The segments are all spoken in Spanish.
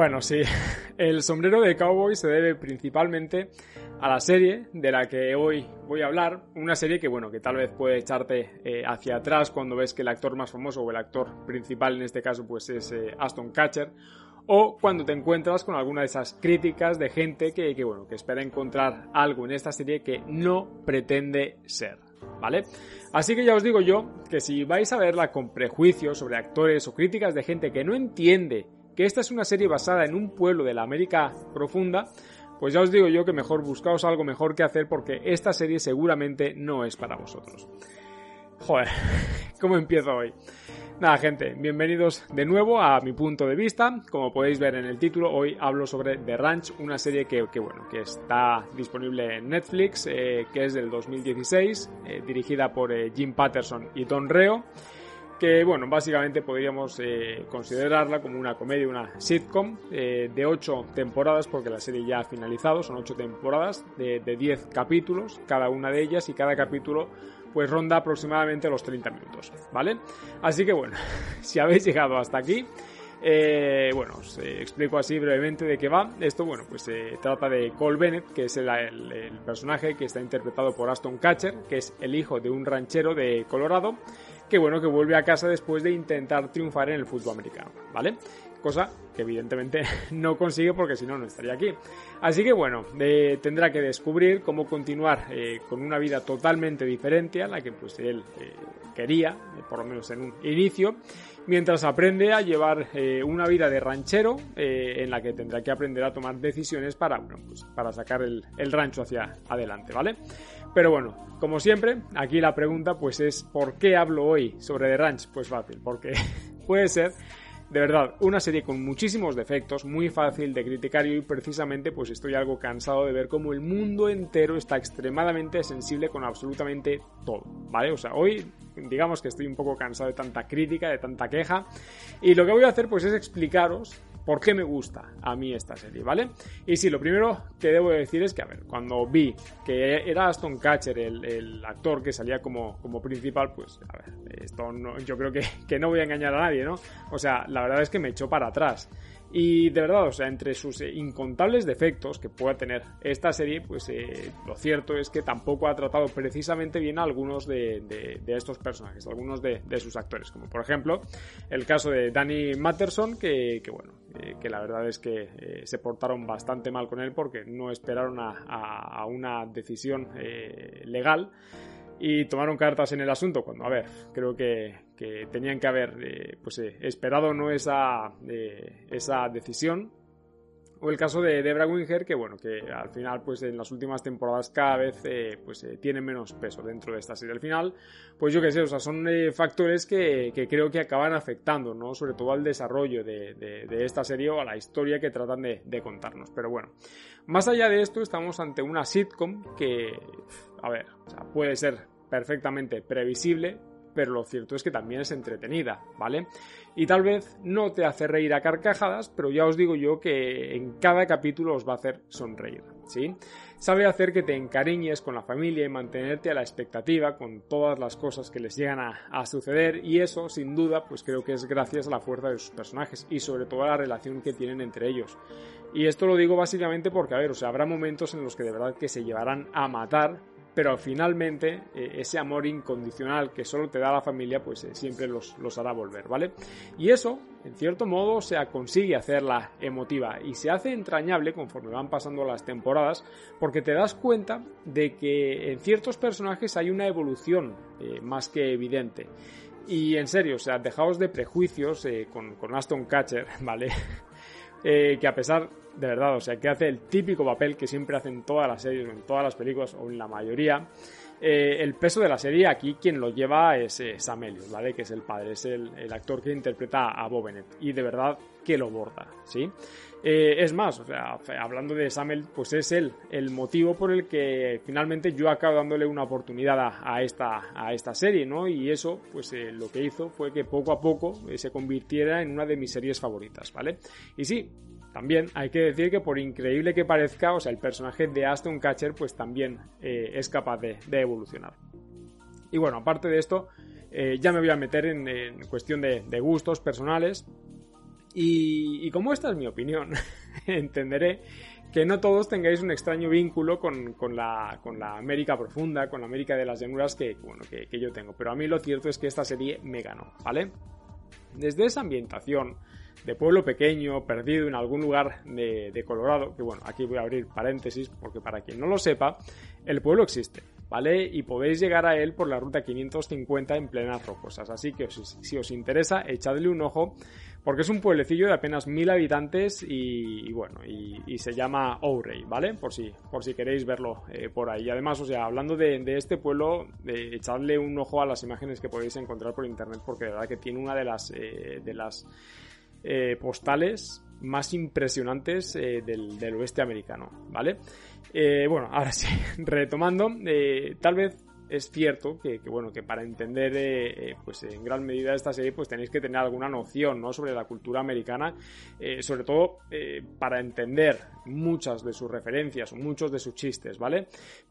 Bueno, sí, el sombrero de cowboy se debe principalmente a la serie de la que hoy voy a hablar, una serie que bueno, que tal vez puede echarte eh, hacia atrás cuando ves que el actor más famoso o el actor principal en este caso pues es eh, Aston Catcher o cuando te encuentras con alguna de esas críticas de gente que, que bueno, que espera encontrar algo en esta serie que no pretende ser. ¿Vale? Así que ya os digo yo que si vais a verla con prejuicios sobre actores o críticas de gente que no entiende que esta es una serie basada en un pueblo de la América profunda, pues ya os digo yo que mejor buscaos algo mejor que hacer porque esta serie seguramente no es para vosotros. Joder, ¿cómo empiezo hoy? Nada, gente, bienvenidos de nuevo a mi punto de vista. Como podéis ver en el título, hoy hablo sobre The Ranch, una serie que, bueno, que está disponible en Netflix, eh, que es del 2016, eh, dirigida por eh, Jim Patterson y Don Reo que bueno, básicamente podríamos eh, considerarla como una comedia, una sitcom eh, de 8 temporadas, porque la serie ya ha finalizado, son 8 temporadas de, 10 capítulos, cada una de ellas, y cada capítulo pues ronda aproximadamente los 30 minutos, ¿vale? Así que bueno, si habéis llegado hasta aquí, eh, bueno, os explico así brevemente de qué va. Esto, bueno, pues se trata de Cole Bennett, que es el, el, personaje que está interpretado por Aston Catcher, que es el hijo de un ranchero de Colorado, que bueno, que vuelve a casa después de intentar triunfar en el fútbol americano, ¿vale? Cosa que evidentemente no consigue porque si no, no estaría aquí. Así que bueno, tendrá que descubrir cómo continuar eh, con una vida totalmente diferente a la que pues él eh, quería, por lo menos en un inicio, mientras aprende a llevar eh, una vida de ranchero en la que tendrá que aprender a tomar decisiones para, bueno, pues, para sacar el rancho hacia adelante, ¿vale? Pero bueno, como siempre, aquí la pregunta pues es ¿por qué hablo hoy sobre The Ranch? Pues fácil, porque puede ser de verdad, una serie con muchísimos defectos, muy fácil de criticar y hoy precisamente pues estoy algo cansado de ver cómo el mundo entero está extremadamente sensible con absolutamente todo, ¿vale? O sea, hoy digamos que estoy un poco cansado de tanta crítica, de tanta queja y lo que voy a hacer pues es explicaros por qué me gusta a mí esta serie, ¿vale? Y sí, lo primero que debo decir es que, a ver, cuando vi que era Aston Catcher el, actor que salía como, como principal, pues, a ver, esto no, yo creo que, que no voy a engañar a nadie, ¿no? O sea, la verdad es que me echó para atrás. Y de verdad, o sea, entre sus eh, incontables defectos que pueda tener esta serie, pues eh, lo cierto es que tampoco ha tratado precisamente bien a algunos de, estos personajes, algunos de, sus actores, como por ejemplo el caso de Danny Matterson, que, bueno, eh, que la verdad es que se portaron bastante mal con él porque no esperaron a una decisión legal y tomaron cartas en el asunto cuando, a ver, creo que, tenían que haber eh, pues, eh, esperado no esa, eh, esa decisión. O el caso de Debra Winger, que bueno, que al final, pues en las últimas temporadas cada vez pues tiene menos peso dentro de esta serie. Al final, pues yo qué sé, o sea, son factores que, creo que acaban afectando, ¿no? Sobre todo al desarrollo de, esta serie o a la historia que tratan de, de contarnos. Pero bueno, más allá de esto, estamos ante una sitcom que, a ver, o sea, puede ser perfectamente previsible, pero lo cierto es que también es entretenida, ¿vale? Y tal vez no te hace reír a carcajadas, pero ya os digo yo que en cada capítulo os va a hacer sonreír, ¿sí? Sabe hacer que te encariñes con la familia y mantenerte a la expectativa con todas las cosas que les llegan a, suceder y eso, sin duda, pues creo que es gracias a la fuerza de sus personajes y sobre todo a la relación que tienen entre ellos. Y esto lo digo básicamente porque, a ver, o sea, habrá momentos en los que de verdad que se llevarán a matar pero finalmente eh, ese amor incondicional que solo te da la familia, pues eh, siempre los, hará volver, ¿vale? Y eso, en cierto modo, se consigue hacerla emotiva y se hace entrañable conforme van pasando las temporadas, porque te das cuenta de que en ciertos personajes hay una evolución eh, más que evidente. Y en serio, o sea, dejaos de prejuicios con, con Aston Catcher, ¿vale? Eh, que a pesar de verdad, o sea, que hace el típico papel que siempre hacen todas las series, en todas las películas, o en la mayoría, eh, el peso de la serie aquí quien lo lleva es eh, Sam ¿vale? Que es el padre, es el, actor que interpreta a Bobenet. Y de verdad que lo borda, ¿sí? Eh, es más, o sea, hablando de Sam Elliott, pues es él el motivo por el que finalmente yo acabo dándole una oportunidad a, esta, a esta serie, ¿no? Y eso, pues lo que hizo fue que poco a poco se convirtiera en una de mis series favoritas, ¿vale? Y sí, también hay que decir que por increíble que parezca, o sea, el personaje de Aston Catcher pues también eh, es capaz de, evolucionar. Y bueno, aparte de esto, eh, ya me voy a meter en, cuestión de, gustos personales. Y, como esta es mi opinión, entenderé que no todos tengáis un extraño vínculo con, la, América profunda, con la América de las llanuras que, bueno, que yo tengo. Pero a mí lo cierto es que esta serie me ganó, ¿vale? Desde esa ambientación, de pueblo pequeño, perdido en algún lugar de, Colorado, que bueno, aquí voy a abrir paréntesis porque para quien no lo sepa, el pueblo existe, ¿vale? Y podéis llegar a él por la ruta 550 en plenas rocosas, así que si os interesa, echadle un ojo porque es un pueblecillo de apenas mil habitantes y, bueno, y, se llama Ourey, ¿vale? Por si, por si queréis verlo eh, por ahí. Y además, o sea, hablando de, este pueblo, echadle un ojo a las imágenes que podéis encontrar por internet porque de verdad que tiene una de las, eh, de las eh, postales más impresionantes eh, del, oeste americano, ¿vale? Eh, bueno, ahora sí, retomando, tal vez es cierto que, bueno, que para entender eh, eh, pues en gran medida esta serie pues tenéis que tener alguna noción ¿no? sobre la cultura americana, eh, sobre todo para entender muchas de sus referencias muchos de sus chistes, ¿vale?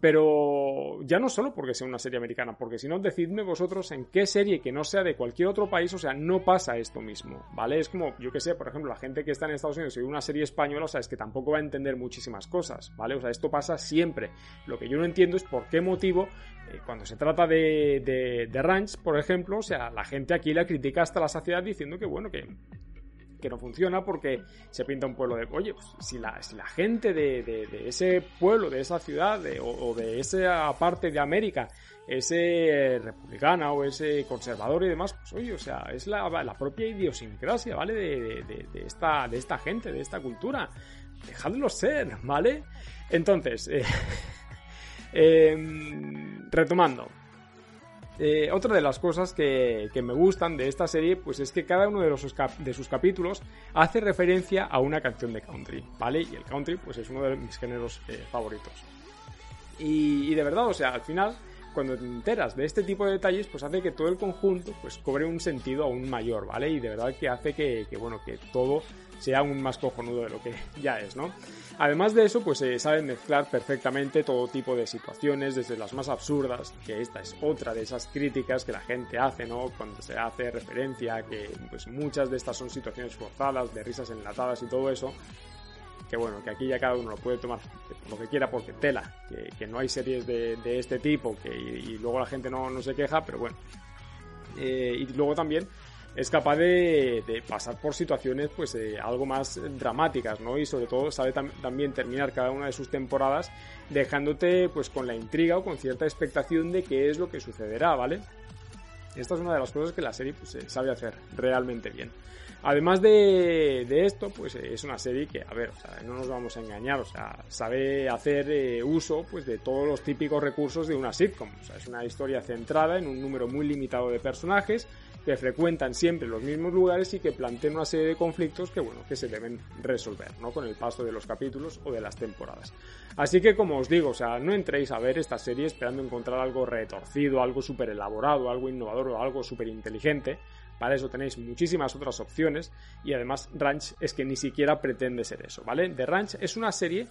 Pero ya no solo porque sea una serie americana, porque si no, decidme vosotros en qué serie que no sea de cualquier otro país, o sea, no pasa esto mismo, ¿vale? Es como, yo que sé, por ejemplo, la gente que está en Estados Unidos y ve una serie española, o sea, es que tampoco va a entender muchísimas cosas, ¿vale? O sea, esto pasa siempre. Lo que yo no entiendo es por qué motivo cuando se trata de, de, Ranch, por ejemplo, o sea, la gente aquí la critica hasta la saciedad diciendo que, bueno, que, que no funciona porque se pinta un pueblo de, oye, pues, si, la, si la gente de, ese pueblo, de esa ciudad o, de esa parte de América es republicana o ese conservador y demás, pues oye, o sea, es la, la propia idiosincrasia, ¿vale? De, esta, de esta gente, de esta cultura. Dejadlo ser, ¿vale? Entonces, eh, Em, retomando. Eh, otra de las cosas que, me gustan de esta serie, pues es que cada uno de, los, de sus capítulos hace referencia a una canción de country, ¿vale? Y el country, pues es uno de mis géneros eh, favoritos. Y, de verdad, o sea, al final, cuando te enteras de este tipo de detalles, pues hace que todo el conjunto, pues cobre un sentido aún mayor, ¿vale? Y de verdad que hace que, que bueno, que todo sea aún más cojonudo de lo que ya es, ¿no? Además de eso, pues se sabe mezclar perfectamente todo tipo de situaciones, desde las más absurdas, que esta es otra de esas críticas que la gente hace, ¿no? Cuando se hace referencia a que pues muchas de estas son situaciones forzadas, de risas enlatadas y todo eso, que bueno, que aquí ya cada uno lo puede tomar lo que quiera porque tela, que, no hay series de, este tipo, que y, luego la gente no, no se queja, pero bueno. Eh, y luego también es capaz de, pasar por situaciones pues eh, algo más dramáticas, ¿no? Y sobre todo sabe también terminar cada una de sus temporadas dejándote pues con la intriga o con cierta expectación de qué es lo que sucederá, ¿vale? Esta es una de las cosas que la serie pues, sabe hacer realmente bien. Además de, esto, pues eh, es una serie que, a ver, o sea, no nos vamos a engañar, o sea, sabe hacer eh, uso pues de todos los típicos recursos de una sitcom. O sea, es una historia centrada en un número muy limitado de personajes que frecuentan siempre los mismos lugares y que plantean una serie de conflictos que, bueno, que se deben resolver, ¿no? Con el paso de los capítulos o de las temporadas. Así que, como os digo, o sea, no entréis a ver esta serie esperando encontrar algo retorcido, algo súper elaborado, algo innovador o algo súper inteligente. Para eso tenéis muchísimas otras opciones y además Ranch es que ni siquiera pretende ser eso, ¿vale? The Ranch es una serie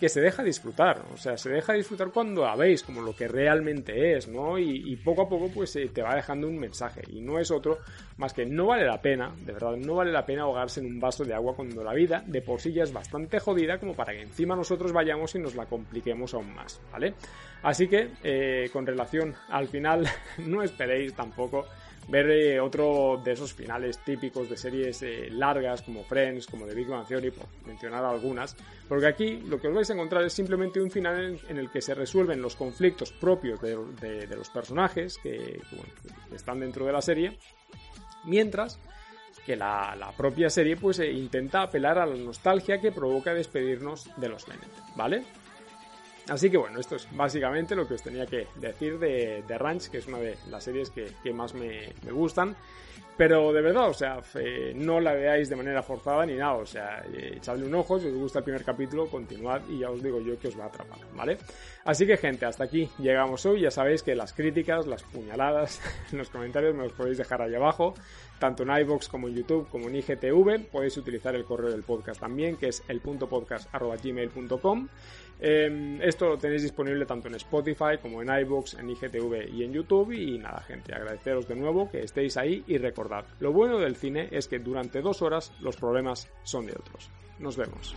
que se deja disfrutar, o sea, se deja disfrutar cuando la veis como lo que realmente es, ¿no? Y, poco a poco pues eh, te va dejando un mensaje y no es otro más que no vale la pena, de verdad, no vale la pena ahogarse en un vaso de agua cuando la vida de por sí ya es bastante jodida como para que encima nosotros vayamos y nos la compliquemos aún más, ¿vale? Así que eh, con relación al final no esperéis tampoco ver eh, otro de esos finales típicos de series eh, largas como Friends, como The Big Bang Theory, por mencionar algunas, porque aquí lo que os vais a encontrar es simplemente un final en, el que se resuelven los conflictos propios de, los personajes que, están dentro de la serie, mientras que la, propia serie pues eh, intenta apelar a la nostalgia que provoca despedirnos de los Bennett, ¿vale? Así que bueno, esto es básicamente lo que os tenía que decir de, de Ranch, que es una de las series que, más me, gustan. Pero de verdad, o sea, no la veáis de manera forzada ni nada, o sea, eh, echadle un ojo, si os gusta el primer capítulo, continuad y ya os digo yo que os va a atrapar, ¿vale? Así que gente, hasta aquí llegamos hoy, ya sabéis que las críticas, las puñaladas los comentarios me los podéis dejar ahí abajo, tanto en iVoox como en YouTube como en IGTV, podéis utilizar el correo del podcast también, que es el Em, esto lo tenéis disponible tanto en Spotify como en iBooks, en IGTV y en YouTube. Y nada, gente, agradeceros de nuevo que estéis ahí y recordad, lo bueno del cine es que durante dos horas los problemas son de otros. Nos vemos.